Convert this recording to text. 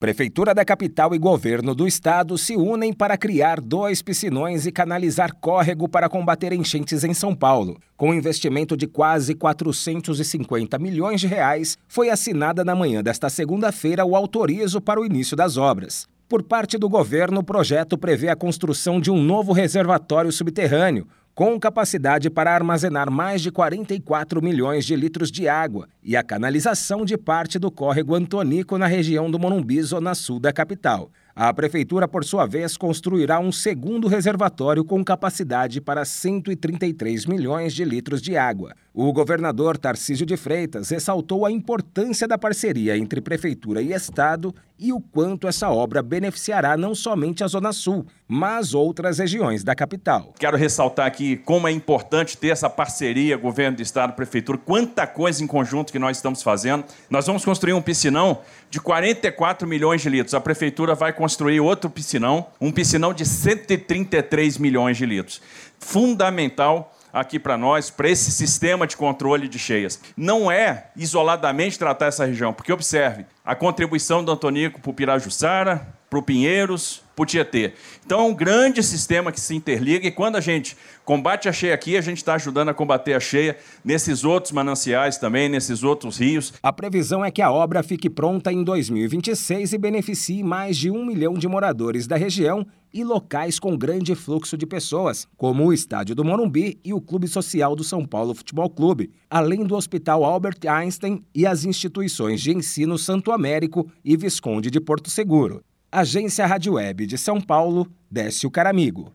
Prefeitura da capital e governo do estado se unem para criar dois piscinões e canalizar córrego para combater enchentes em São Paulo. Com um investimento de quase 450 milhões de reais, foi assinada na manhã desta segunda-feira o autorizo para o início das obras. Por parte do governo, o projeto prevê a construção de um novo reservatório subterrâneo, com capacidade para armazenar mais de 44 milhões de litros de água e a canalização de parte do córrego Antonico na região do Morumbi, zona sul da capital. A prefeitura, por sua vez, construirá um segundo reservatório com capacidade para 133 milhões de litros de água. O governador Tarcísio de Freitas ressaltou a importância da parceria entre prefeitura e estado e o quanto essa obra beneficiará não somente a Zona Sul, mas outras regiões da capital. Quero ressaltar aqui como é importante ter essa parceria governo do estado, prefeitura, quanta coisa em conjunto que nós estamos fazendo. Nós vamos construir um piscinão de 44 milhões de litros. A prefeitura vai construir outro piscinão, um piscinão de 133 milhões de litros. Fundamental aqui para nós, para esse sistema de controle de cheias. Não é isoladamente tratar essa região, porque observe, a contribuição do Antonico para o Pirajussara, para o Pinheiros, para o Tietê. Então é um grande sistema que se interliga e quando a gente combate a cheia aqui, a gente está ajudando a combater a cheia nesses outros mananciais também, nesses outros rios. A previsão é que a obra fique pronta em 2026 e beneficie mais de um milhão de moradores da região e locais com grande fluxo de pessoas, como o Estádio do Morumbi e o Clube Social do São Paulo Futebol Clube, além do Hospital Albert Einstein e as instituições de ensino Santo Américo e Visconde de Porto Seguro. Agência Rádio Web de São Paulo, Décio Caramigo.